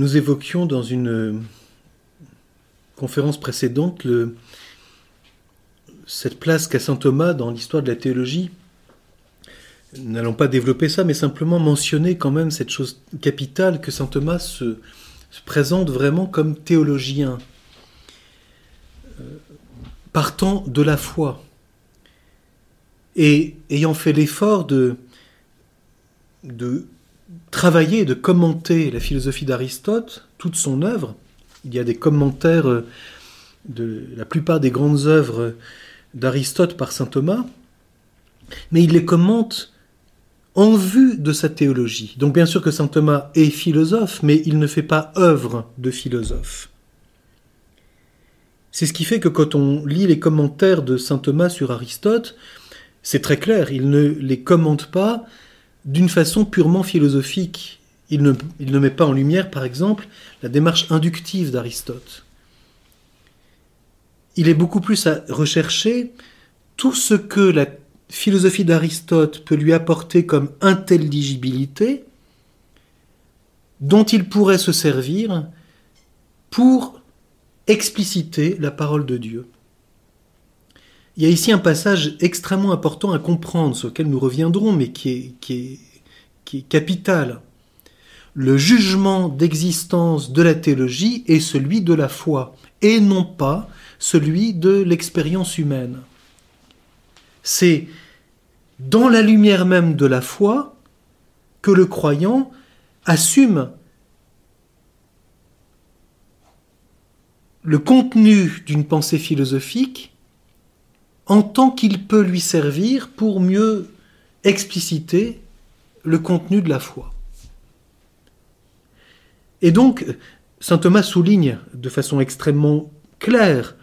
Nous évoquions dans une conférence précédente cette place qu'a saint Thomas dans l'histoire de la théologie. N'allons pas développer ça, mais simplement mentionner quand même cette chose capitale que saint Thomas se, présente vraiment comme théologien, euh, partant de la foi et ayant fait l'effort de travailler, de commenter la philosophie d'Aristote, toute son œuvre. Il y a des commentaires euh, de la plupart des grandes œuvres d'Aristote par saint Thomas, mais il les commente en vue de sa théologie. Donc bien sûr que saint Thomas est philosophe, mais il ne fait pas œuvre de philosophe. C'est ce qui fait que quand on lit les commentaires de saint Thomas sur Aristote, c'est très clair, il ne les commente pas d'une façon purement philosophique. Il ne, met pas en lumière, par exemple, la démarche inductive d'Aristote. Il est beaucoup plus à rechercher tout ce que la philosophie d'Aristote peut lui apporter comme intelligibilité, dont il pourrait se servir pour expliciter la parole de Dieu. Il y a ici un passage extrêmement important à comprendre, sur lequel nous reviendrons, mais qui est, capital. Le jugement d'existence de la théologie est celui de la foi, et non pas celui de l'expérience humaine. C'est dans la lumière même de la foi que le croyant assume le contenu d'une pensée philosophique en tant qu'il peut lui servir pour mieux expliciter le contenu de la foi. Et donc, Saint Thomas souligne de façon extrêmement claire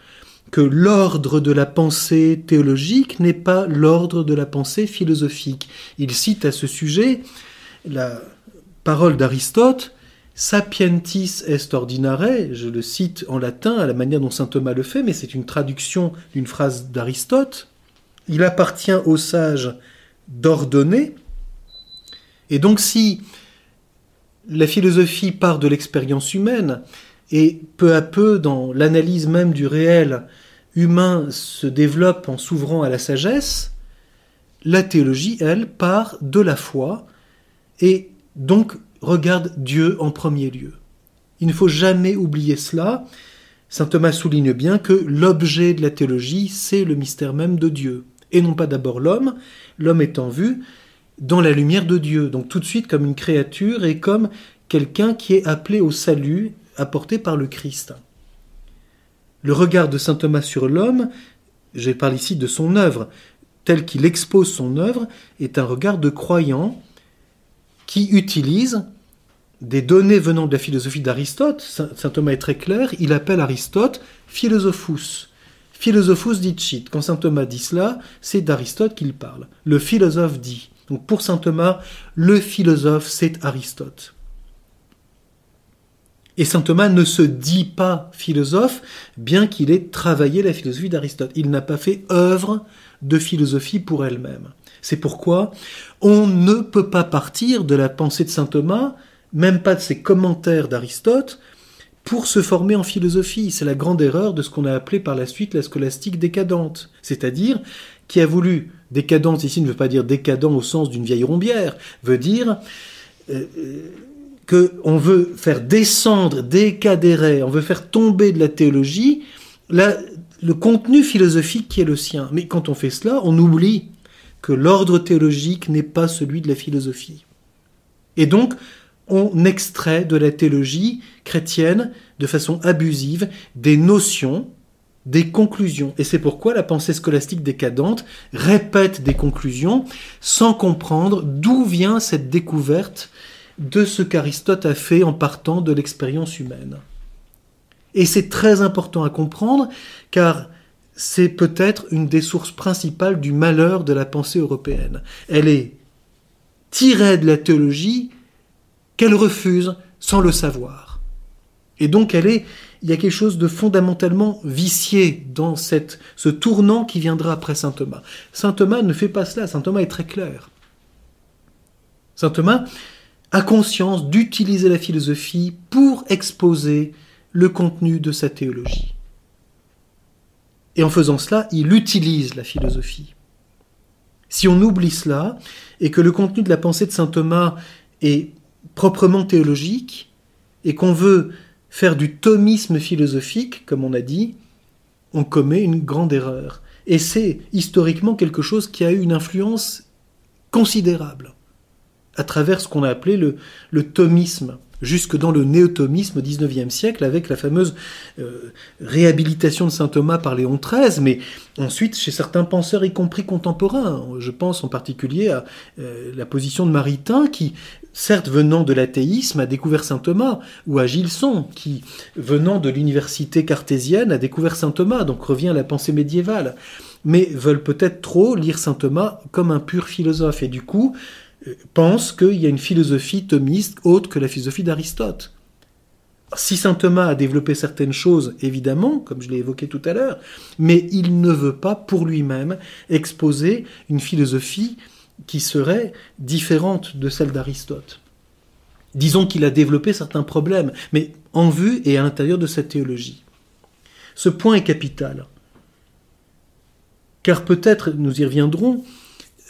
que l'ordre de la pensée théologique n'est pas l'ordre de la pensée philosophique. Il cite à ce sujet la parole d'Aristote Sapientis est ordinare, je le cite en latin à la manière dont saint Thomas le fait, mais c'est une traduction d'une phrase d'Aristote. Il appartient aux sages d'ordonner. Et donc si la philosophie part de l'expérience humaine, et peu à peu, dans l'analyse même du réel humain, se développe en s'ouvrant à la sagesse, la théologie, elle, part de la foi, et donc regarde Dieu en premier lieu. Il ne faut jamais oublier cela. Saint Thomas souligne bien que l'objet de la théologie, c'est le mystère même de Dieu, et non pas d'abord l'homme, l'homme étant vu dans la lumière de Dieu, donc tout de suite comme une créature et comme quelqu'un qui est appelé au salut apporté par le Christ. Le regard de Saint Thomas sur l'homme, je parle ici de son œuvre, tel qu'il expose son œuvre, est un regard de croyant qui utilise des données venant de la philosophie d'Aristote. Saint Thomas est très clair, il appelle Aristote philosophus. Philosophus dicit. Quand saint Thomas dit cela, c'est d'Aristote qu'il parle. Le philosophe dit. Donc pour saint Thomas, le philosophe, c'est Aristote. Et saint Thomas ne se dit pas philosophe, bien qu'il ait travaillé la philosophie d'Aristote. Il n'a pas fait œuvre de philosophie pour elle-même. C'est pourquoi on ne peut pas partir de la pensée de saint Thomas, même pas de ses commentaires d'Aristote, pour se former en philosophie. C'est la grande erreur de ce qu'on a appelé par la suite la scolastique décadente, c'est-à-dire qui a voulu décadente ici ne veut pas dire décadent au sens d'une vieille rombière, veut dire euh, qu'on veut faire descendre, décadérer, on veut faire tomber de la théologie le contenu philosophique qui est le sien. Mais quand on fait cela, on oublie que l'ordre théologique n'est pas celui de la philosophie. Et donc, on extrait de la théologie chrétienne, de façon abusive, des notions, des conclusions. Et c'est pourquoi la pensée scolastique décadente répète des conclusions sans comprendre d'où vient cette découverte de ce qu'Aristote a fait en partant de l'expérience humaine. Et c'est très important à comprendre, car c'est peut-être une des sources principales du malheur de la pensée européenne. Elle est tirée de la théologie qu'elle refuse sans le savoir. Et donc elle est, il y a quelque chose de fondamentalement vicié dans cette, ce tournant qui viendra après saint Thomas. Saint Thomas ne fait pas cela, saint Thomas est très clair. Saint Thomas a conscience d'utiliser la philosophie pour exposer le contenu de sa théologie. Et en faisant cela, il utilise la philosophie. Si on oublie cela, et que le contenu de la pensée de saint Thomas est proprement théologique, et qu'on veut faire du thomisme philosophique, comme on a dit, on commet une grande erreur. Et c'est historiquement quelque chose qui a eu une influence considérable à travers ce qu'on a appelé le, le thomisme jusque dans le néotomisme au XIXe siècle, avec la fameuse euh, réhabilitation de saint Thomas par Léon XIII, mais ensuite chez certains penseurs, y compris contemporains. Je pense en particulier à euh, la position de Maritain, qui, certes venant de l'athéisme, a découvert saint Thomas, ou à Gilson, qui, venant de l'université cartésienne, a découvert saint Thomas, donc revient à la pensée médiévale, mais veulent peut-être trop lire saint Thomas comme un pur philosophe, et du coup, pense qu'il y a une philosophie thomiste autre que la philosophie d'Aristote. Si saint Thomas a développé certaines choses, évidemment, comme je l'ai évoqué tout à l'heure, mais il ne veut pas pour lui-même exposer une philosophie qui serait différente de celle d'Aristote. Disons qu'il a développé certains problèmes, mais en vue et à l'intérieur de sa théologie. Ce point est capital. Car peut-être, nous y reviendrons,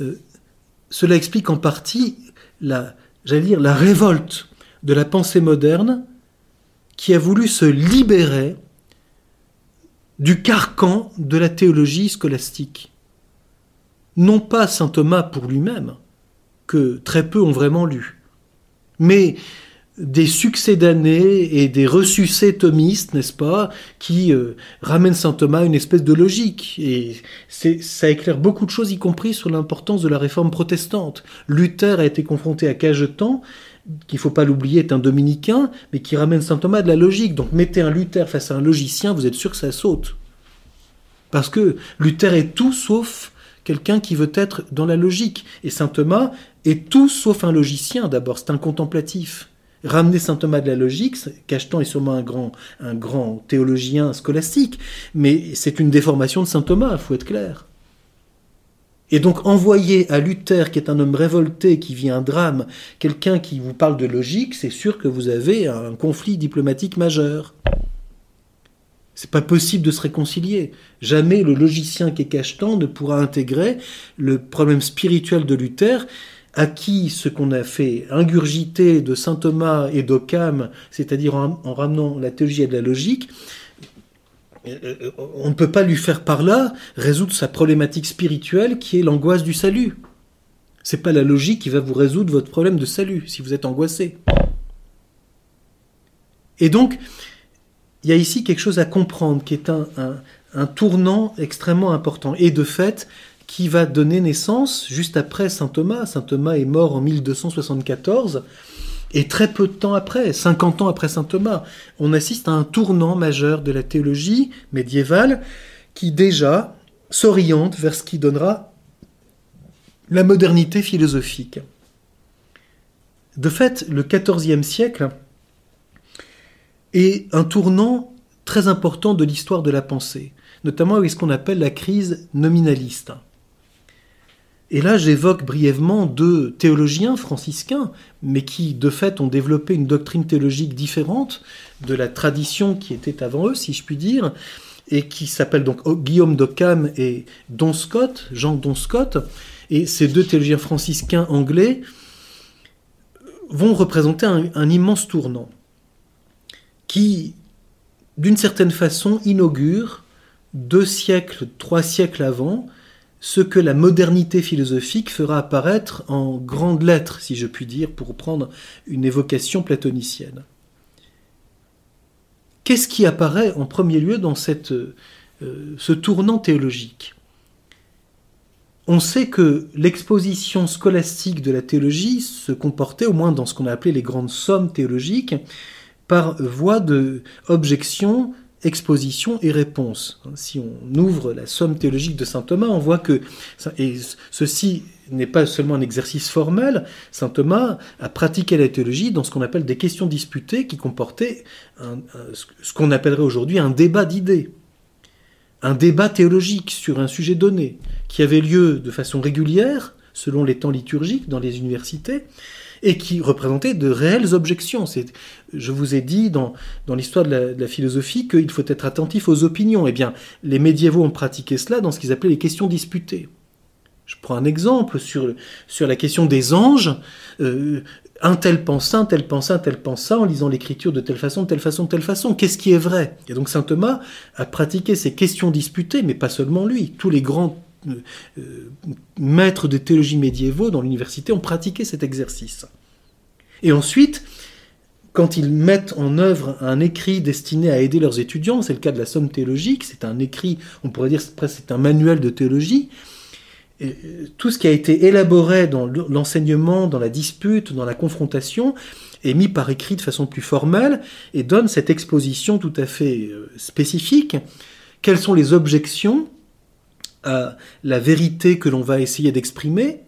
euh, cela explique en partie la, révolte de la pensée moderne qui a voulu se libérer du carcan de la théologie scolastique. Non pas saint Thomas pour lui-même, que très peu ont vraiment lu, mais des succès d'années et des ressucés thomistes, n'est-ce pas, qui euh, ramènent saint Thomas à une espèce de logique. Et ça éclaire beaucoup de choses, y compris sur l'importance de la réforme protestante. Luther a été confronté à Cajetan, qu'il faut pas l'oublier, est un dominicain, mais qui ramène saint Thomas à de la logique. Donc mettez un Luther face à un logicien, vous êtes sûr que ça saute. Parce que Luther est tout sauf quelqu'un qui veut être dans la logique. Et saint Thomas est tout sauf un logicien d'abord, c'est un contemplatif ramener saint Thomas de la logique, Cachetan est sûrement un grand, un grand théologien scolastique, mais c'est une déformation de saint Thomas, il faut être clair. Et donc envoyer à Luther, qui est un homme révolté, qui vit un drame, quelqu'un qui vous parle de logique, c'est sûr que vous avez un conflit diplomatique majeur. C'est pas possible de se réconcilier. Jamais le logicien qui est Cachetan ne pourra intégrer le problème spirituel de Luther acquis ce qu'on a fait ingurgiter de saint Thomas et d'Occam, c'est-à-dire en, ramenant la théologie à de la logique, euh, on ne peut pas lui faire par là résoudre sa problématique spirituelle qui est l'angoisse du salut. C'est pas la logique qui va vous résoudre votre problème de salut si vous êtes angoissé. Et donc, il y a ici quelque chose à comprendre qui est un tournant extrêmement important. Et de fait, qui va donner naissance juste après saint Thomas. Saint Thomas est mort en 1274. Et très peu de temps après, 50 ans après saint Thomas, on assiste à un tournant majeur de la théologie médiévale qui déjà s'oriente vers ce qui donnera la modernité philosophique. De fait, le XIVe siècle est un tournant très important de l'histoire de la pensée, notamment avec ce qu'on appelle la crise nominaliste. Et là, j'évoque brièvement deux théologiens franciscains, mais qui, de fait, ont développé une doctrine théologique différente de la tradition qui était avant eux, si je puis dire, et qui s'appellent donc Guillaume d'Occam et Don Scott, Jean Don Scott. Et ces deux théologiens franciscains anglais vont représenter un, un immense tournant qui, d'une certaine façon, inaugure deux siècles, trois siècles avant, ce que la modernité philosophique fera apparaître en grandes lettres, si je puis dire, pour prendre une évocation platonicienne. Qu'est-ce qui apparaît en premier lieu dans cette, euh, ce tournant théologique? On sait que l'exposition scolastique de la théologie se comportait, au moins dans ce qu'on a appelé les grandes sommes théologiques, par voie de exposition et réponse. Si on ouvre la somme théologique de saint Thomas, on voit que, ceci n'est pas seulement un exercice formel, saint Thomas a pratiqué la théologie dans ce qu'on appelle des questions disputées qui comportaient ce qu'on appellerait aujourd'hui un débat d'idées. Un débat théologique sur un sujet donné, qui avait lieu de façon régulière, selon les temps liturgiques dans les universités, et qui représentait de réelles objections. Je vous ai dit dans, dans l'histoire de, la, philosophie qu'il faut être attentif aux opinions. Eh bien, les médiévaux ont pratiqué cela dans ce qu'ils appelaient les questions disputées. Je prends un exemple sur, sur la question des anges. Euh, un tel pense un tel pense un tel pense ça, en lisant l'écriture de telle façon, de telle façon, de telle façon. Qu'est-ce qui est vrai? Et donc saint Thomas a pratiqué ces questions disputées, mais pas seulement lui. Tous les grands maîtres de théologie médiévaux dans l'université ont pratiqué cet exercice. Et ensuite, quand ils mettent en œuvre un écrit destiné à aider leurs étudiants, c'est le cas de la Somme théologique, c'est un écrit, on pourrait dire presque c'est un manuel de théologie, tout ce qui a été élaboré dans l'enseignement, dans la dispute, dans la confrontation, est mis par écrit de façon plus formelle et donne cette exposition tout à fait euh, spécifique. Quelles sont les objections à la vérité que l'on va essayer d'exprimer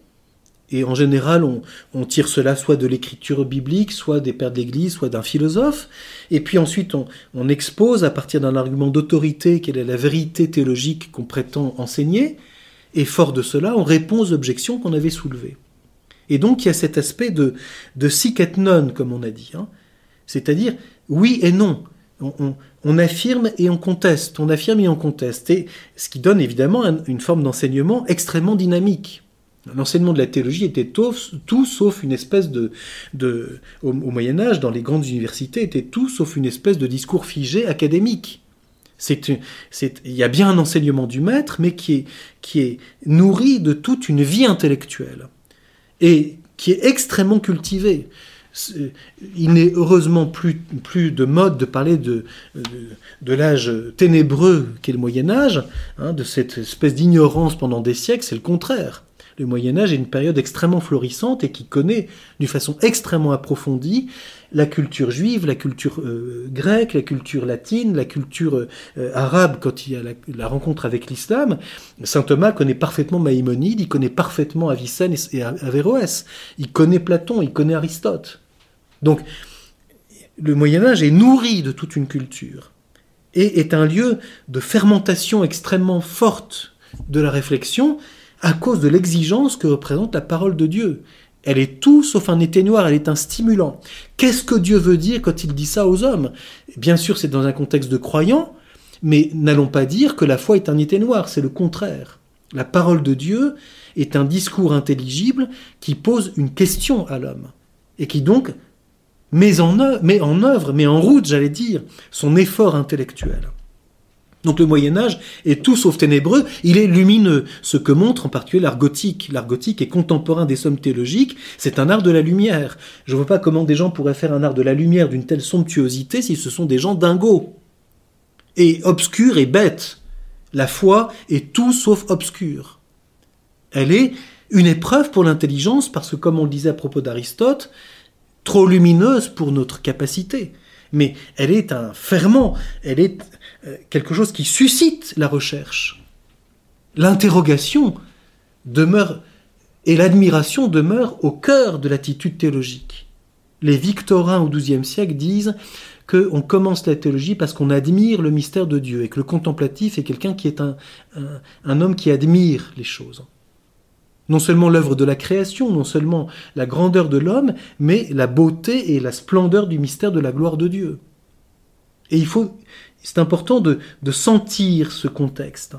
et en général, on, tire cela soit de l'écriture biblique, soit des pères de l'Église, soit d'un philosophe. Et puis ensuite, on, expose à partir d'un argument d'autorité quelle est la vérité théologique qu'on prétend enseigner. Et fort de cela, on répond aux objections qu'on avait soulevées. Et donc il y a cet aspect de, de sic et non, comme on a dit. Hein. C'est-à-dire oui et non. On, affirme et on conteste, on affirme et on conteste. Et ce qui donne évidemment une forme d'enseignement extrêmement dynamique. L'enseignement de la théologie était tout, sauf une espèce de, de au, Moyen Âge, dans les grandes universités, était tout sauf une espèce de discours figé académique. Il y a bien un enseignement du maître, mais qui est, qui est nourri de toute une vie intellectuelle et qui est extrêmement cultivé. Il n'est heureusement plus, plus de mode de parler de, de, l'âge ténébreux qu'est le Moyen Âge, hein, de cette espèce d'ignorance pendant des siècles, c'est le contraire. Le Moyen Âge est une période extrêmement florissante et qui connaît d'une façon extrêmement approfondie la culture juive, la culture euh, grecque, la culture latine, la culture euh, arabe quand il y a la, rencontre avec l'islam. Saint Thomas connaît parfaitement Maïmonide, il connaît parfaitement Avicenne et, Averroès, il connaît Platon, il connaît Aristote. Donc le Moyen Âge est nourri de toute une culture et est un lieu de fermentation extrêmement forte de la réflexion à cause de l'exigence que représente la parole de Dieu. Elle est tout sauf un éteignoir, elle est un stimulant. Qu'est-ce que Dieu veut dire quand il dit ça aux hommes? Bien sûr, c'est dans un contexte de croyants, mais n'allons pas dire que la foi est un éteignoir, c'est le contraire. La parole de Dieu est un discours intelligible qui pose une question à l'homme, et qui donc met en œuvre, met en, route, j'allais dire, son effort intellectuel. Donc le Moyen Âge est tout sauf ténébreux, il est lumineux, ce que montre en particulier l'art gothique. L'art gothique est contemporain des sommes théologiques, c'est un art de la lumière. Je ne vois pas comment des gens pourraient faire un art de la lumière d'une telle somptuosité si ce sont des gens dingos. Et obscurs et bêtes. La foi est tout sauf obscure. Elle est une épreuve pour l'intelligence parce que, comme on le disait à propos d'Aristote, trop lumineuse pour notre capacité. Mais elle est un ferment, elle est euh, quelque chose qui suscite la recherche. L'interrogation demeure et l'admiration demeure au cœur de l'attitude théologique. Les victorins au XIIe siècle disent qu'on commence la théologie parce qu'on admire le mystère de Dieu et que le contemplatif est quelqu'un qui est un, un homme qui admire les choses. Non seulement l'œuvre de la création, non seulement la grandeur de l'homme, mais la beauté et la splendeur du mystère de la gloire de Dieu. Et il faut, c'est important de, sentir ce contexte.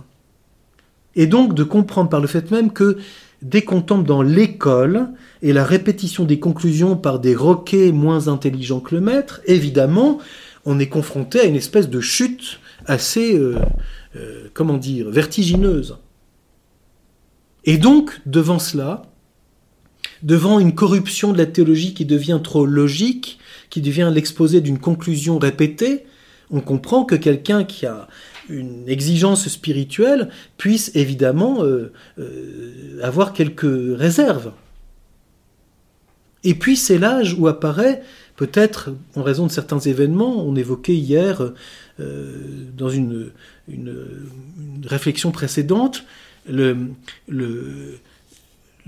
Et donc de comprendre par le fait même que dès qu'on tombe dans l'école et la répétition des conclusions par des roquets moins intelligents que le maître, évidemment, on est confronté à une espèce de chute assez, euh, euh, comment dire, vertigineuse. Et donc, devant cela, devant une corruption de la théologie qui devient trop logique, qui devient l'exposé d'une conclusion répétée, on comprend que quelqu'un qui a une exigence spirituelle puisse évidemment euh, euh, avoir quelques réserves. Et puis c'est l'âge où apparaît, peut-être en raison de certains événements, on évoquait hier euh, dans une, une, réflexion précédente, le,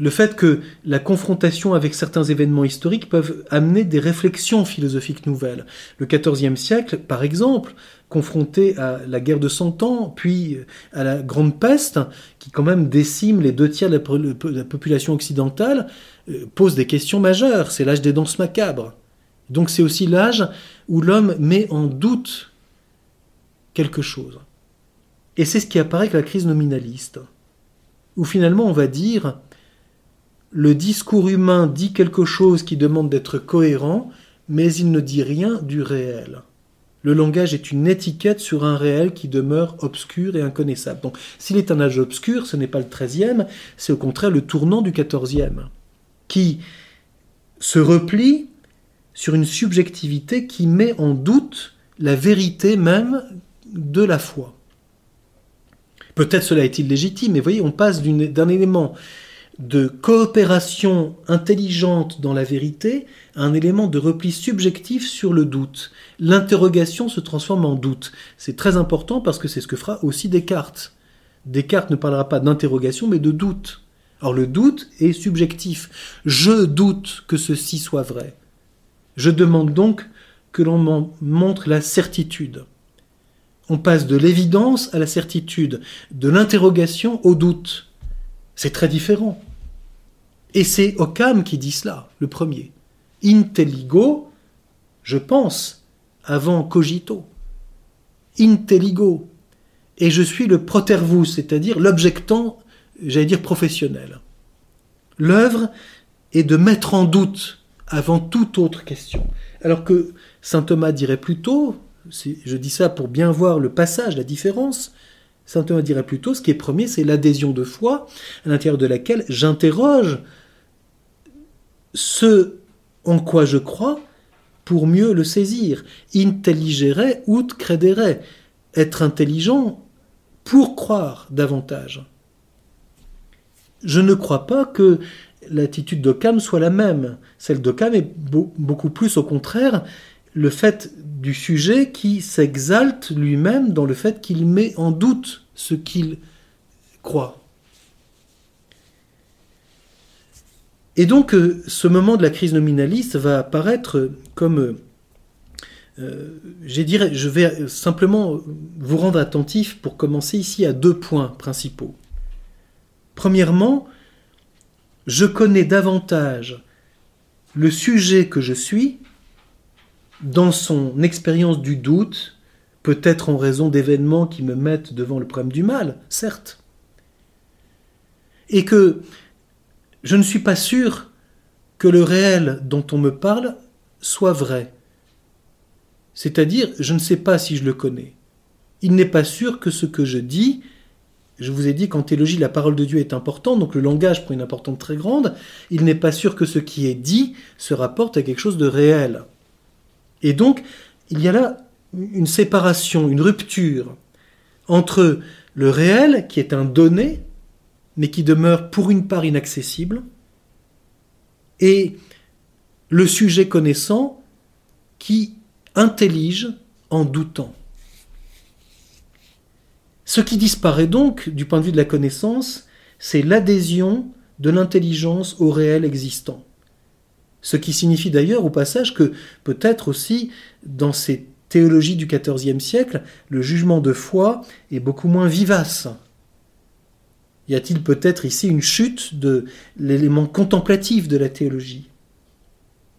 fait que la confrontation avec certains événements historiques peuvent amener des réflexions philosophiques nouvelles. Le XIVe siècle, par exemple, confronté à la guerre de Cent Ans, puis à la Grande Peste, qui quand même décime les deux tiers de la, population occidentale, euh, pose des questions majeures. C'est l'âge des danses macabres. Donc c'est aussi l'âge où l'homme met en doute quelque chose. Et c'est ce qui apparaît avec la crise nominaliste, où finalement on va dire le discours humain dit quelque chose qui demande d'être cohérent, mais il ne dit rien du réel. Le langage est une étiquette sur un réel qui demeure obscur et inconnaissable. Donc, s'il est un âge obscur, ce n'est pas le XIIIe, c'est au contraire le tournant du XIVe, qui se replie sur une subjectivité qui met en doute la vérité même de la foi. Peut-être cela est illégitime, mais voyez, on passe d'un élément de coopération intelligente dans la vérité à un élément de repli subjectif sur le doute. L'interrogation se transforme en doute. C'est très important parce que c'est ce que fera aussi Descartes. Descartes ne parlera pas d'interrogation mais de doute. Or le doute est subjectif. Je doute que ceci soit vrai. Je demande donc que l'on m'en montre la certitude. On passe de l'évidence à la certitude, de l'interrogation au doute. C'est très différent. Et c'est Occam qui dit cela, le premier. Intelligo, je pense, avant cogito. Intelligo. Et je suis le protervus, c'est-à-dire l'objectant, j'allais dire professionnel. L'œuvre est de mettre en doute avant toute autre question. Alors que saint Thomas dirait plutôt, je dis ça pour bien voir le passage, la différence, Saint Thomas dirait plutôt, ce qui est premier, c'est l'adhésion de foi, à l'intérieur de laquelle j'interroge ce en quoi je crois pour mieux le saisir. Intelligere ut credere. Être intelligent pour croire davantage. Je ne crois pas que l'attitude d'Occam soit la même. Celle d'Occam est beaucoup plus, au contraire, le fait du sujet qui s'exalte lui-même dans le fait qu'il met en doute ce qu'il croit. Et donc euh, ce moment de la crise nominaliste va apparaître comme, euh, euh, je vais simplement vous rendre attentif pour commencer ici à deux points principaux. Premièrement, je connais davantage le sujet que je suis dans son expérience du doute, peut-être en raison d'événements qui me mettent devant le problème du mal, certes, et que je ne suis pas sûr que le réel dont on me parle soit vrai. C'est-à-dire, je ne sais pas si je le connais. Il n'est pas sûr que ce que je dis, je vous ai dit qu'en théologie, la parole de Dieu est importante, donc le langage prend une importance très grande, il n'est pas sûr que ce qui est dit se rapporte à quelque chose de réel. Et donc, il y a là une séparation, une rupture entre le réel, qui est un donné, mais qui demeure pour une part inaccessible, et le sujet connaissant qui intellige en doutant. Ce qui disparaît donc, du point de vue de la connaissance, c'est l'adhésion de l'intelligence au réel existant. Ce qui signifie d'ailleurs au passage que peut-être aussi dans ces théologies du XIVe siècle, le jugement de foi est beaucoup moins vivace. Y a-t-il peut-être ici une chute de l'élément contemplatif de la théologie?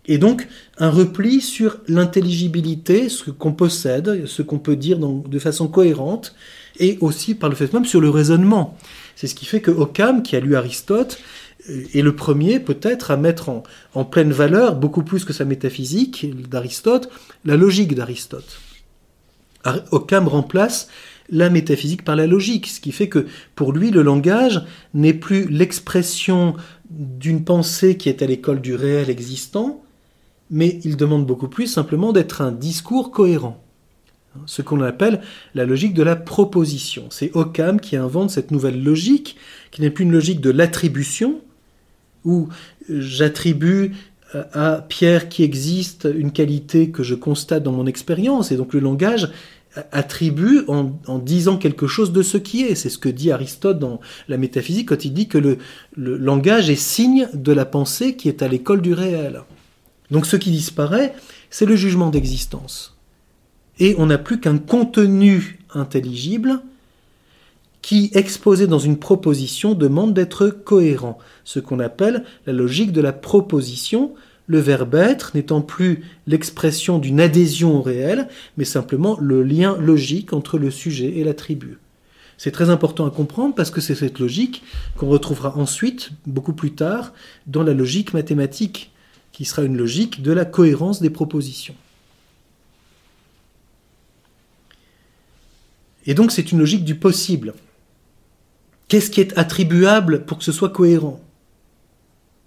Et donc un repli sur l'intelligibilité, ce qu'on possède, ce qu'on peut dire de façon cohérente, et aussi par le fait même sur le raisonnement. C'est ce qui fait que Occam, qui a lu Aristote, est le premier peut-être à mettre en, pleine valeur, beaucoup plus que sa métaphysique d'Aristote, la logique d'Aristote. Occam remplace la métaphysique par la logique, ce qui fait que pour lui le langage n'est plus l'expression d'une pensée qui est à l'école du réel existant, mais il demande beaucoup plus simplement d'être un discours cohérent. ce qu'on appelle la logique de la proposition. C'est Occam qui invente cette nouvelle logique, qui n'est plus une logique de l'attribution, où j'attribue à Pierre qui existe une qualité que je constate dans mon expérience, et donc le langage attribue en, disant quelque chose de ce qui est. C'est ce que dit Aristote dans la métaphysique quand il dit que le, le langage est signe de la pensée qui est à l'école du réel. Donc ce qui disparaît, c'est le jugement d'existence. Et on n'a plus qu'un contenu intelligible qui, exposé dans une proposition, demande d'être cohérent, ce qu'on appelle la logique de la proposition, le verbe être n'étant plus l'expression d'une adhésion au réel, mais simplement le lien logique entre le sujet et l'attribut. C'est très important à comprendre parce que c'est cette logique qu'on retrouvera ensuite, beaucoup plus tard, dans la logique mathématique, qui sera une logique de la cohérence des propositions. Et donc c'est une logique du possible. Qu'est-ce qui est attribuable pour que ce soit cohérent?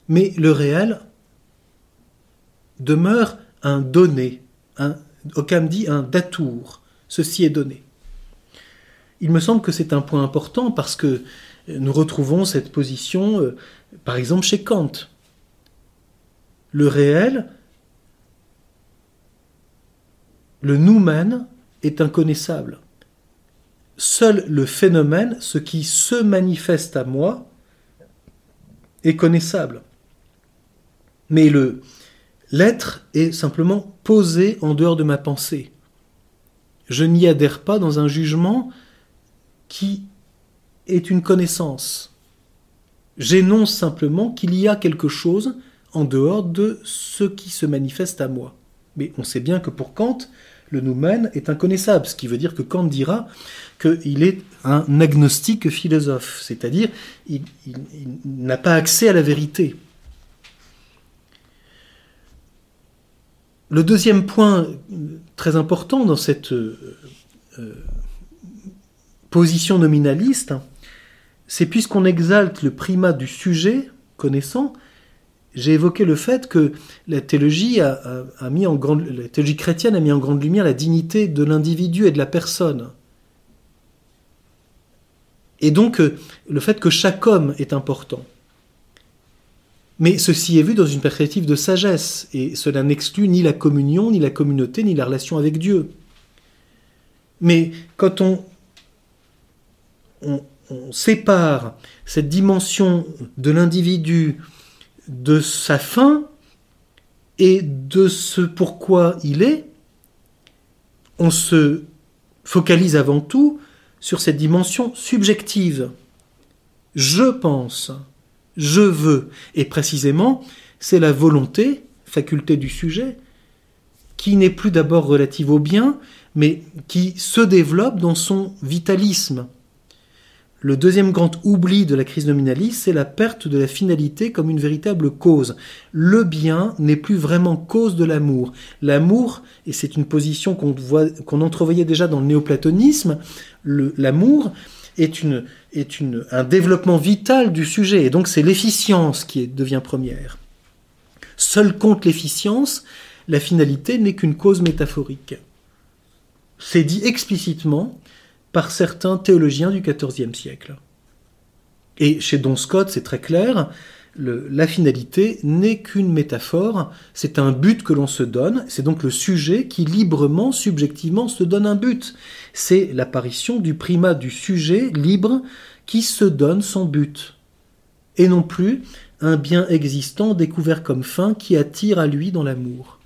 Mais le réel demeure un donné, un, Occam dit un datour. Ceci est donné. Il me semble que c'est un point important parce que nous retrouvons cette position, euh, par exemple, chez Kant. Le réel, le noumen, est inconnaissable. Seul le phénomène, ce qui se manifeste à moi, est connaissable. Mais le, L'être est simplement posé en dehors de ma pensée. Je n'y adhère pas dans un jugement qui est une connaissance. J'énonce simplement qu'il y a quelque chose en dehors de ce qui se manifeste à moi. Mais on sait bien que pour Kant, le noumen est inconnaissable, ce qui veut dire que Kant dira qu'il est un agnostique philosophe, c'est-à-dire il n'a pas accès à la vérité. Le deuxième point très important dans cette euh, euh, position nominaliste, c'est puisqu'on exalte le primat du sujet connaissant, j'ai évoqué le fait que la théologie, a, mis en grande, la théologie chrétienne a mis en grande lumière la dignité de l'individu et de la personne. Et donc euh, le fait que chaque homme est important. Mais ceci est vu dans une perspective de sagesse, et cela n'exclut ni la communion, ni la communauté, ni la relation avec Dieu. Mais quand on, on, sépare cette dimension de l'individu de sa fin et de ce pourquoi il est, on se focalise avant tout sur cette dimension subjective. Je pense, je veux. Et précisément, c'est la volonté, faculté du sujet, qui n'est plus d'abord relative au bien, mais qui se développe dans son vitalisme. Le deuxième grand oubli de la crise nominaliste, c'est la perte de la finalité comme une véritable cause. Le bien n'est plus vraiment cause de l'amour. L'amour, et c'est une position qu'on entrevoyait déjà dans le néoplatonisme, l'amour est, un développement vital du sujet, et donc c'est l'efficience qui devient première. Seul compte l'efficience, la finalité n'est qu'une cause métaphorique. C'est dit explicitement par certains théologiens du XIVe siècle. Et chez Don Scott, c'est très clair, la finalité n'est qu'une métaphore, c'est un but que l'on se donne, c'est donc le sujet qui librement, subjectivement se donne un but. C'est l'apparition du primat du sujet libre qui se donne son but, et non plus un bien existant découvert comme fin qui attire à lui dans l'amour.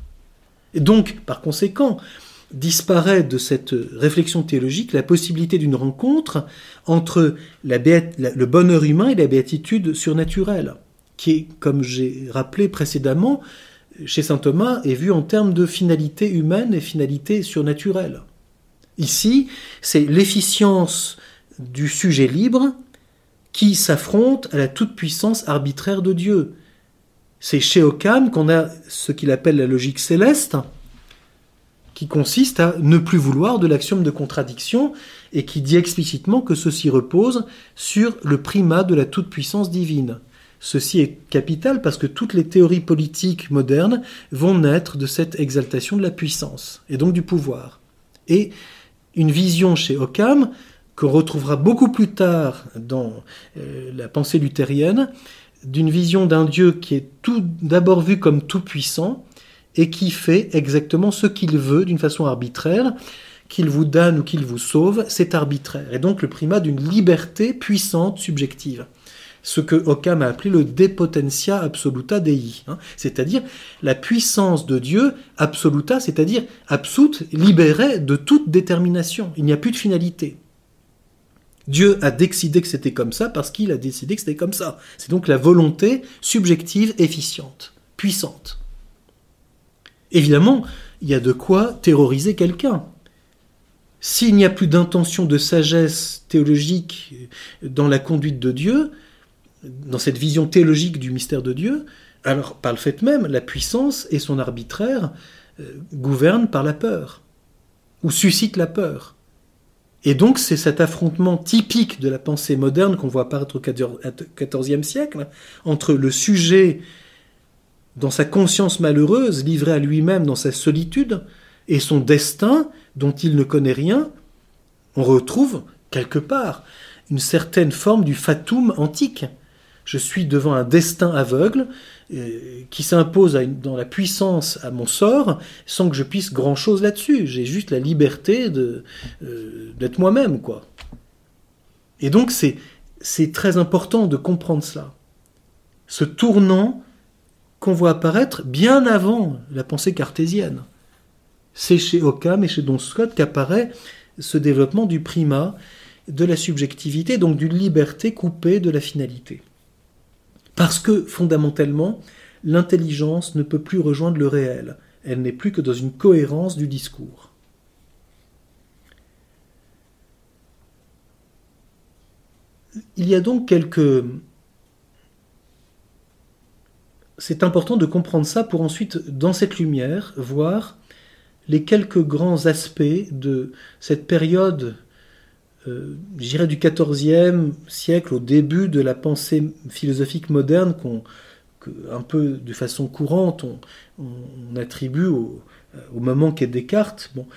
Et donc, par conséquent, disparaît de cette réflexion théologique la possibilité d'une rencontre entre le bonheur humain et la béatitude surnaturelle qui, comme j'ai rappelé précédemment, chez saint Thomas, est vu en termes de finalité humaine et finalité surnaturelle. Ici, c'est l'efficience du sujet libre qui s'affronte à la toute-puissance arbitraire de Dieu. C'est chez Occam qu'on a ce qu'il appelle la logique céleste, qui consiste à ne plus vouloir de l'axiome de contradiction et qui dit explicitement que ceci repose sur le primat de la toute-puissance divine. Ceci est capital parce que toutes les théories politiques modernes vont naître de cette exaltation de la puissance et donc du pouvoir. Et une vision chez Occam, qu'on retrouvera beaucoup plus tard dans euh, la pensée luthérienne, d'une vision d'un Dieu qui est tout d'abord vu comme tout-puissant et qui fait exactement ce qu'il veut d'une façon arbitraire, qu'il vous donne ou qu'il vous sauve, c'est arbitraire. Et donc le primat d'une liberté puissante, subjective ce que Occam a appelé le depotentia absoluta dei, hein. c'est-à-dire la puissance de Dieu absoluta, c'est-à-dire absoute, libérée de toute détermination. Il n'y a plus de finalité. Dieu a décidé que c'était comme ça parce qu'il a décidé que c'était comme ça. C'est donc la volonté subjective, efficiente, puissante. Évidemment, il y a de quoi terroriser quelqu'un. S'il n'y a plus d'intention de sagesse théologique dans la conduite de Dieu, dans cette vision théologique du mystère de Dieu, alors par le fait même, la puissance et son arbitraire euh, gouvernent par la peur, ou suscitent la peur. Et donc c'est cet affrontement typique de la pensée moderne qu'on voit apparaître au XIVe siècle, entre le sujet dans sa conscience malheureuse, livré à lui-même dans sa solitude, et son destin dont il ne connaît rien, on retrouve quelque part une certaine forme du fatum antique, je suis devant un destin aveugle euh, qui s'impose dans la puissance à mon sort sans que je puisse grand-chose là-dessus. J'ai juste la liberté euh, d'être moi-même, quoi. Et donc c'est très important de comprendre cela. Ce tournant qu'on voit apparaître bien avant la pensée cartésienne. C'est chez Occam et chez Don Scott qu'apparaît ce développement du primat, de la subjectivité, donc d'une liberté coupée de la finalité. Parce que, fondamentalement, l'intelligence ne peut plus rejoindre le réel. Elle n'est plus que dans une cohérence du discours. Il y a donc quelques... C'est important de comprendre ça pour ensuite, dans cette lumière, voir les quelques grands aspects de cette période euh, j'irais du XIVe siècle au début de la pensée philosophique moderne qu'on un peu de façon courante on, attribue au, au, moment qu'est Descartes. Bon,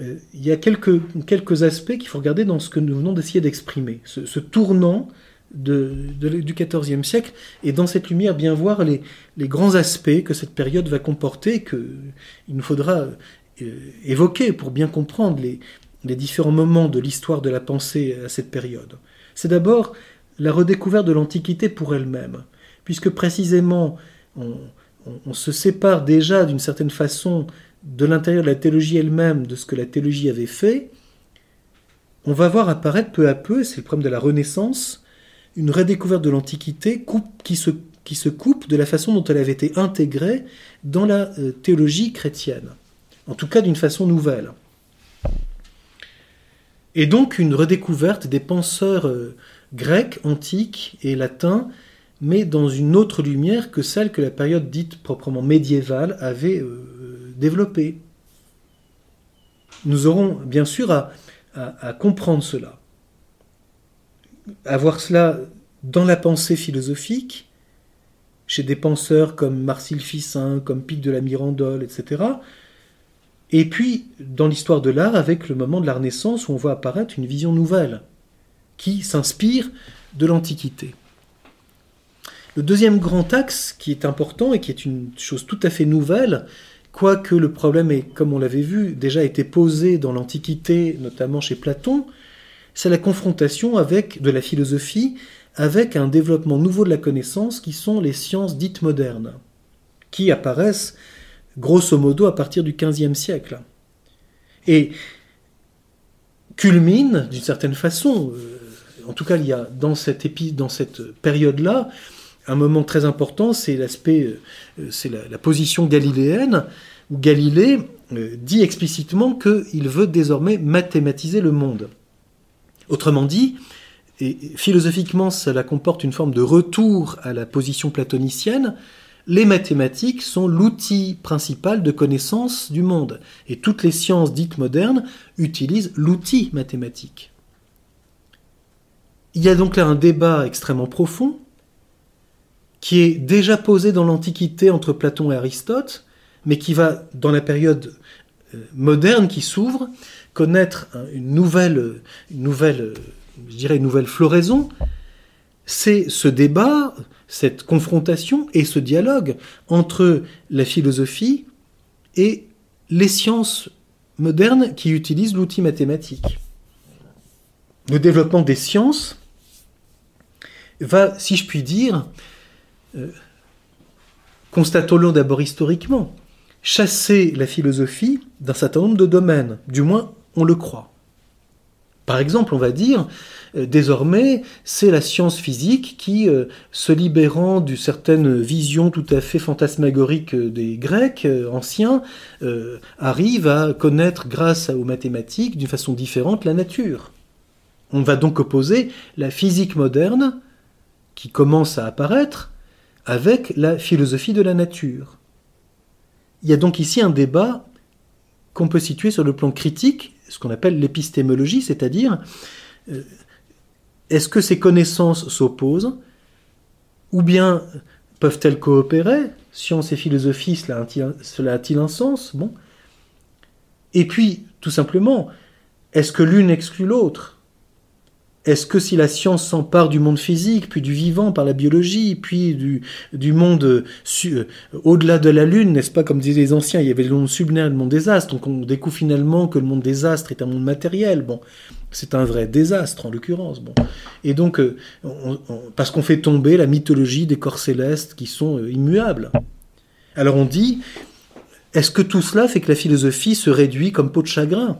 euh, il y a quelques, quelques aspects qu'il faut regarder dans ce que nous venons d'essayer d'exprimer. Ce, tournant du XIVe siècle et dans cette lumière bien voir les, les grands aspects que cette période va comporter qu'il nous faudra euh, évoquer pour bien comprendre les, les différents moments de l'histoire de la pensée à cette période. C'est d'abord la redécouverte de l'Antiquité pour elle-même, puisque précisément on, se sépare déjà d'une certaine façon de l'intérieur de la théologie elle-même, de ce que la théologie avait fait, on va voir apparaître peu à peu, c'est le problème de la Renaissance, une redécouverte de l'Antiquité qui se, coupe de la façon dont elle avait été intégrée dans la euh, théologie chrétienne, en tout cas d'une façon nouvelle. Et donc une redécouverte des penseurs euh, grecs, antiques et latins, mais dans une autre lumière que celle que la période dite proprement médiévale avait euh, développée. Nous aurons bien sûr à, comprendre cela, à voir cela dans la pensée philosophique, chez des penseurs comme Marcille Ficin, comme Pic de la Mirandole, etc., et puis, dans l'histoire de l'art, avec le moment de la Renaissance où on voit apparaître une vision nouvelle, qui s'inspire de l'Antiquité. Le deuxième grand axe qui est important et qui est une chose tout à fait nouvelle, quoique le problème ait, comme on l'avait vu, déjà été posé dans l'Antiquité, notamment chez Platon, c'est la confrontation avec de la philosophie avec un développement nouveau de la connaissance qui sont les sciences dites modernes, qui apparaissent grosso modo à partir du XVe siècle. Et culmine, d'une certaine façon, euh, en tout cas il y a dans cette, dans cette période-là, un moment très important, c'est l'aspect, euh, c'est la, position galiléenne, où Galilée euh, dit explicitement qu'il veut désormais mathématiser le monde. Autrement dit, et philosophiquement, cela comporte une forme de retour à la position platonicienne, les mathématiques sont l'outil principal de connaissance du monde. Et toutes les sciences dites modernes utilisent l'outil mathématique. Il y a donc là un débat extrêmement profond qui est déjà posé dans l'Antiquité entre Platon et Aristote, mais qui va, dans la période euh, moderne qui s'ouvre, connaître une nouvelle, floraison, c'est ce débat, cette confrontation et ce dialogue entre la philosophie et les sciences modernes qui utilisent l'outil mathématique. Le développement des sciences va, si je puis dire, euh, constatons-le d'abord historiquement, chasser la philosophie d'un certain nombre de domaines, du moins on le croit. Par exemple, on va dire, euh, désormais, c'est la science physique qui, euh, se libérant d'une certaine vision tout à fait fantasmagorique des Grecs anciens, arrive à connaître, grâce aux mathématiques, d'une façon différente, la nature. On va donc opposer la physique moderne, qui commence à apparaître, avec la philosophie de la nature. Il y a donc ici un débat qu'on peut situer sur le plan critique, ce qu'on appelle l'épistémologie, c'est-à-dire euh, est-ce que ces connaissances s'opposent ou bien peuvent-elles coopérer Science et philosophie, cela a-t-il un sens Bon. Et puis, tout simplement, est-ce que l'une exclut l'autre? Est-ce que si la science s'empare du monde physique, puis du vivant par la biologie, puis du, monde euh, euh, au-delà de la Lune, n'est-ce pas, comme disaient les anciens, il y avait le monde subnaire et le monde des astres, donc on découvre finalement que le monde des astres est un monde matériel. Bon, c'est un vrai désastre en l'occurrence. Bon, et donc euh, parce qu'on fait tomber la mythologie des corps célestes qui sont immuables. Alors on dit, est-ce que tout cela fait que la philosophie se réduit comme peau de chagrin?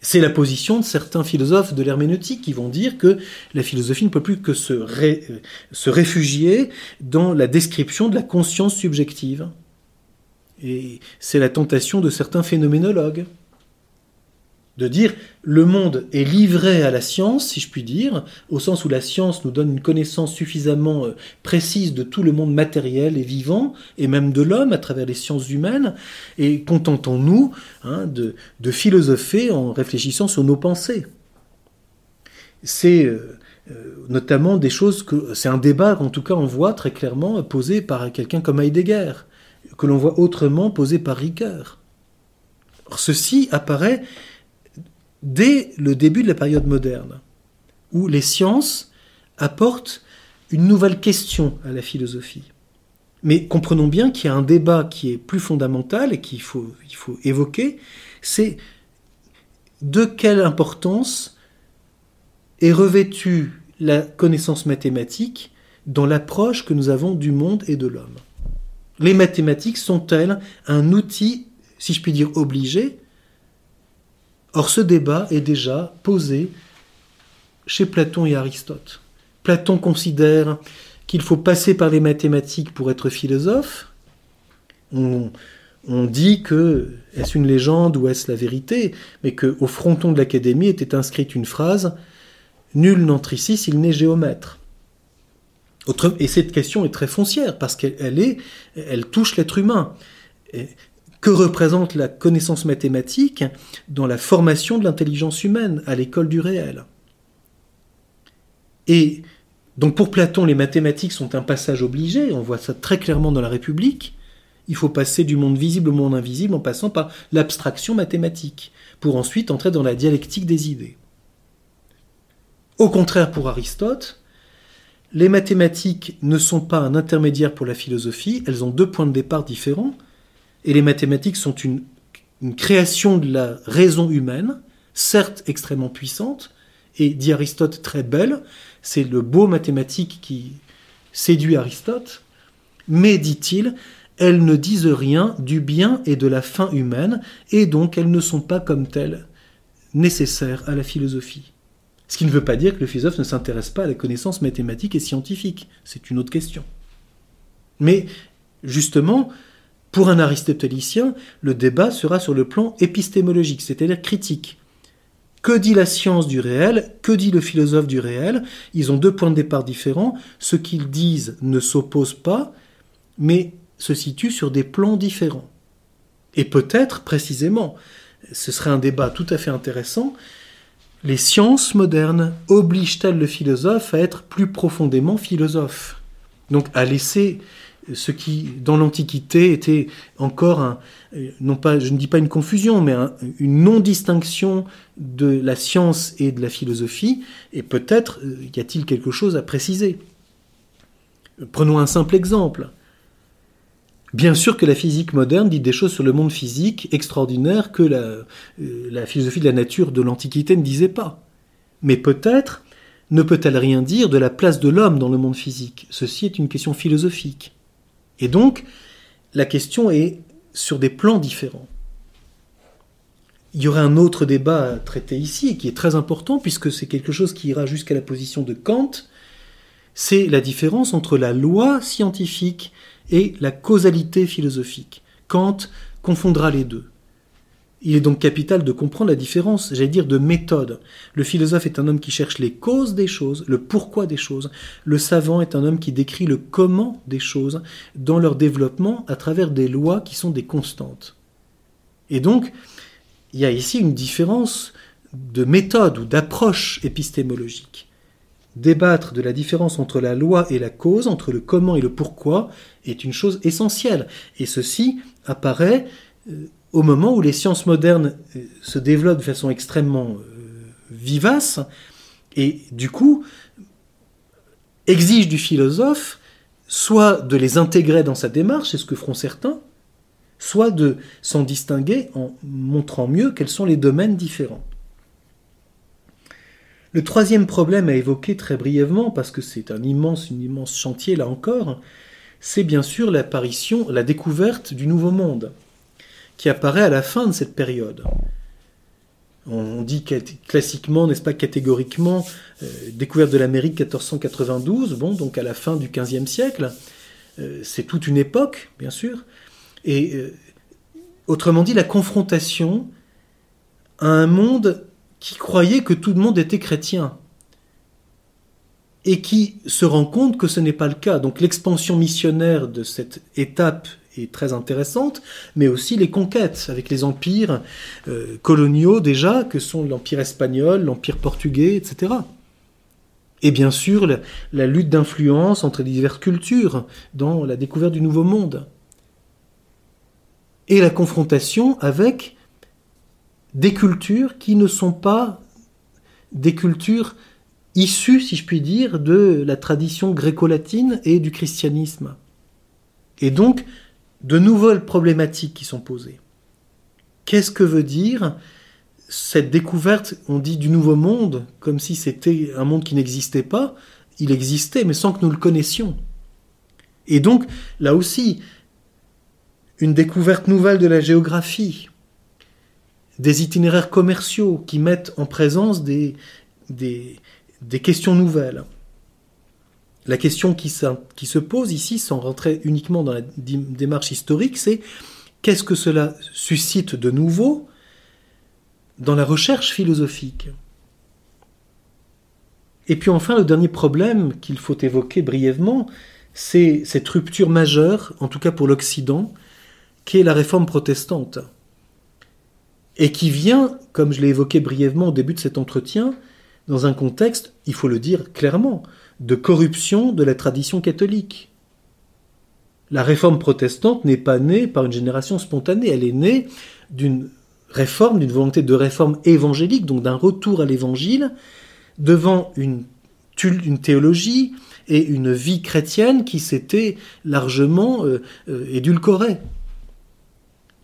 C'est la position de certains philosophes de l'herméneutique qui vont dire que la philosophie ne peut plus que se, se réfugier dans la description de la conscience subjective. Et c'est la tentation de certains phénoménologues de dire le monde est livré à la science, si je puis dire, au sens où la science nous donne une connaissance suffisamment euh, précise de tout le monde matériel et vivant, et même de l'homme à travers les sciences humaines, et contentons-nous hein, de, philosopher en réfléchissant sur nos pensées. C'est euh, euh, notamment des choses que c'est un débat qu'en tout cas on voit très clairement posé par quelqu'un comme Heidegger, que l'on voit autrement posé par Ricoeur. ceci apparaît dès le début de la période moderne, où les sciences apportent une nouvelle question à la philosophie. Mais comprenons bien qu'il y a un débat qui est plus fondamental et qu'il faut, il faut évoquer, c'est de quelle importance est revêtue la connaissance mathématique dans l'approche que nous avons du monde et de l'homme. Les mathématiques sont-elles un outil, si je puis dire, obligé Or ce débat est déjà posé chez Platon et Aristote. Platon considère qu'il faut passer par les mathématiques pour être philosophe. On, dit que, est-ce une légende ou est-ce la vérité, mais qu'au fronton de l'Académie était inscrite une phrase Nul n'entre ici s'il n'est géomètre. et cette question est très foncière parce qu'elle touche l'être humain que représente la connaissance mathématique dans la formation de l'intelligence humaine à l'école du réel? Et donc pour Platon, les mathématiques sont un passage obligé, on voit ça très clairement dans la République. Il faut passer du monde visible au monde invisible en passant par l'abstraction mathématique, pour ensuite entrer dans la dialectique des idées. Au contraire pour Aristote, les mathématiques ne sont pas un intermédiaire pour la philosophie, elles ont deux points de départ différents et les mathématiques sont une, création de la raison humaine, certes extrêmement puissante, et dit Aristote très belle, c'est le beau mathématique qui séduit Aristote, mais, dit-il, elles ne disent rien du bien et de la fin humaine, et donc elles ne sont pas comme telles nécessaires à la philosophie. Ce qui ne veut pas dire que le philosophe ne s'intéresse pas à la connaissance mathématique et scientifique, c'est une autre question. Mais justement, pour un aristotélicien, le débat sera sur le plan épistémologique, c'est-à-dire critique. Que dit la science du réel? Que dit le philosophe du réel? Ils ont deux points de départ différents. Ce qu'ils disent ne s'oppose pas, mais se situe sur des plans différents. Et peut-être, précisément, ce serait un débat tout à fait intéressant, les sciences modernes obligent-elles le philosophe à être plus profondément philosophe? Donc à laisser ce qui, dans l'Antiquité, était encore non pas, je ne dis pas une confusion, mais une non-distinction de la science et de la philosophie, et peut-être euh, y a-t-il quelque chose à préciser? Prenons un simple exemple. Bien sûr que la physique moderne dit des choses sur le monde physique extraordinaires que euh, la philosophie de la nature de l'Antiquité ne disait pas. Mais peut-être ne peut-elle rien dire de la place de l'homme dans le monde physique? Ceci est une question philosophique. Et donc, la question est sur des plans différents. Il y aurait un autre débat à traiter ici, qui est très important, puisque c'est quelque chose qui ira jusqu'à la position de Kant, c'est la différence entre la loi scientifique et la causalité philosophique. Kant confondra les deux. Il est donc capital de comprendre la différence, j'allais dire, de méthode. Le philosophe est un homme qui cherche les causes des choses, le pourquoi des choses. Le savant est un homme qui décrit le comment des choses dans leur développement à travers des lois qui sont des constantes. Et donc, il y a ici une différence de méthode ou d'approche épistémologique. Débattre de la différence entre la loi et la cause, entre le comment et le pourquoi, est une chose essentielle. Et ceci apparaît euh, au moment où les sciences modernes euh, se développent de façon extrêmement euh, vivace, et du coup exigent du philosophe soit de les intégrer dans sa démarche, c'est ce que feront certains, soit de s'en distinguer en montrant mieux quels sont les domaines différents. Le troisième problème à évoquer très brièvement, parce que c'est un immense, un immense chantier là encore, c'est bien sûr l'apparition, la découverte du Nouveau Monde qui apparaît à la fin de cette période. On dit classiquement, n'est-ce pas, catégoriquement, euh, découverte de l'Amérique 1492, bon, donc à la fin du XVe siècle. Euh, c'est toute une époque, bien sûr. Et euh, autrement dit, la confrontation à un monde qui croyait que tout le monde était chrétien et qui se rend compte que ce n'est pas le cas. Donc l'expansion missionnaire de cette étape très intéressante, mais aussi les conquêtes avec les empires euh, coloniaux déjà, que sont l'empire espagnol, l'empire portugais, etc. Et bien sûr, la, la lutte d'influence entre les diverses cultures dans la découverte du Nouveau Monde. Et la confrontation avec des cultures qui ne sont pas des cultures issues, si je puis dire, de la tradition gréco-latine et du christianisme. Et donc, de nouvelles problématiques qui sont posées. Qu'est-ce que veut dire cette découverte, on dit du nouveau monde, comme si c'était un monde qui n'existait pas, il existait, mais sans que nous le connaissions. Et donc, là aussi, une découverte nouvelle de la géographie, des itinéraires commerciaux qui mettent en présence des, questions nouvelles. La question qui, se pose ici, sans rentrer uniquement dans la démarche historique, c'est qu'est-ce que cela suscite de nouveau dans la recherche philosophique? Et puis enfin, le dernier problème qu'il faut évoquer brièvement, c'est cette rupture majeure, en tout cas pour l'Occident, qui est la réforme protestante. Et qui vient, comme je l'ai évoqué brièvement au début de cet entretien, dans un contexte, il faut le dire clairement, de corruption de la tradition catholique. La réforme protestante n'est pas née par une génération spontanée, elle est née d'une réforme, d'une volonté de réforme évangélique, donc d'un retour à l'évangile, devant une, une, théologie et une vie chrétienne qui s'était largement euh, euh, édulcorée.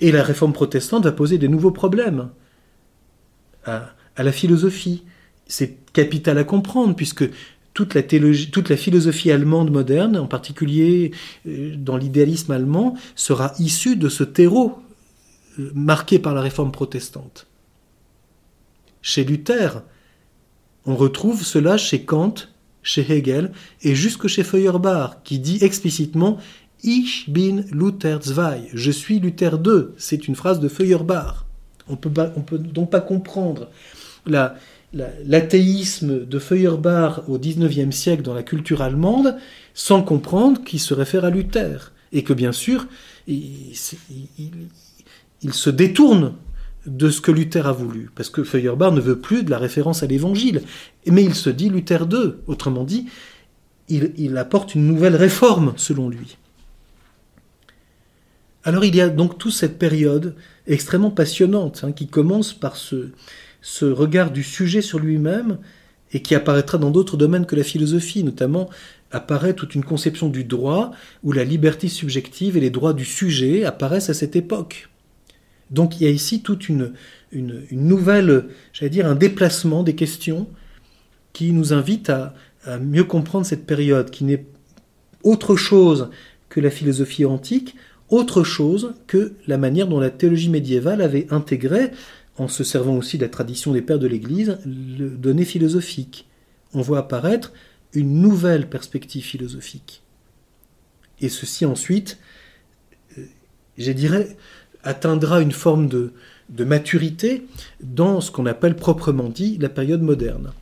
Et la réforme protestante va poser de nouveaux problèmes à la philosophie. C'est capital à comprendre, puisque toute la, philosophie allemande moderne, en particulier euh, dans l'idéalisme allemand, sera issue de ce terreau euh, marqué par la réforme protestante. Chez Luther, on retrouve cela chez Kant, chez Hegel et jusque chez Feuerbach, qui dit explicitement Ich bin Luther II, je suis Luther II. C'est une phrase de Feuerbach. On ne peut donc pas comprendre la, l'athéisme de Feuerbach au XIXe siècle dans la culture allemande sans comprendre qu'il se réfère à Luther. Et que bien sûr, il, se détourne de ce que Luther a voulu. Parce que Feuerbach ne veut plus de la référence à l'évangile. Mais il se dit Luther II. Autrement dit, il, apporte une nouvelle réforme selon lui. Alors il y a donc toute cette période extrêmement passionnante hein, qui commence par ce, ce regard du sujet sur lui-même et qui apparaîtra dans d'autres domaines que la philosophie, notamment apparaît toute une conception du droit où la liberté subjective et les droits du sujet apparaissent à cette époque. Donc il y a ici toute une, une, nouvelle, j'allais dire, un déplacement des questions qui nous invite à, à mieux comprendre cette période, qui n'est autre chose que la philosophie antique, autre chose que la manière dont la théologie médiévale avait intégré, en se servant aussi de la tradition des pères de l'Église, le donné philosophique. On voit apparaître une nouvelle perspective philosophique. Et ceci ensuite, euh, je dirais, atteindra une forme de, de maturité dans ce qu'on appelle proprement dit la période moderne.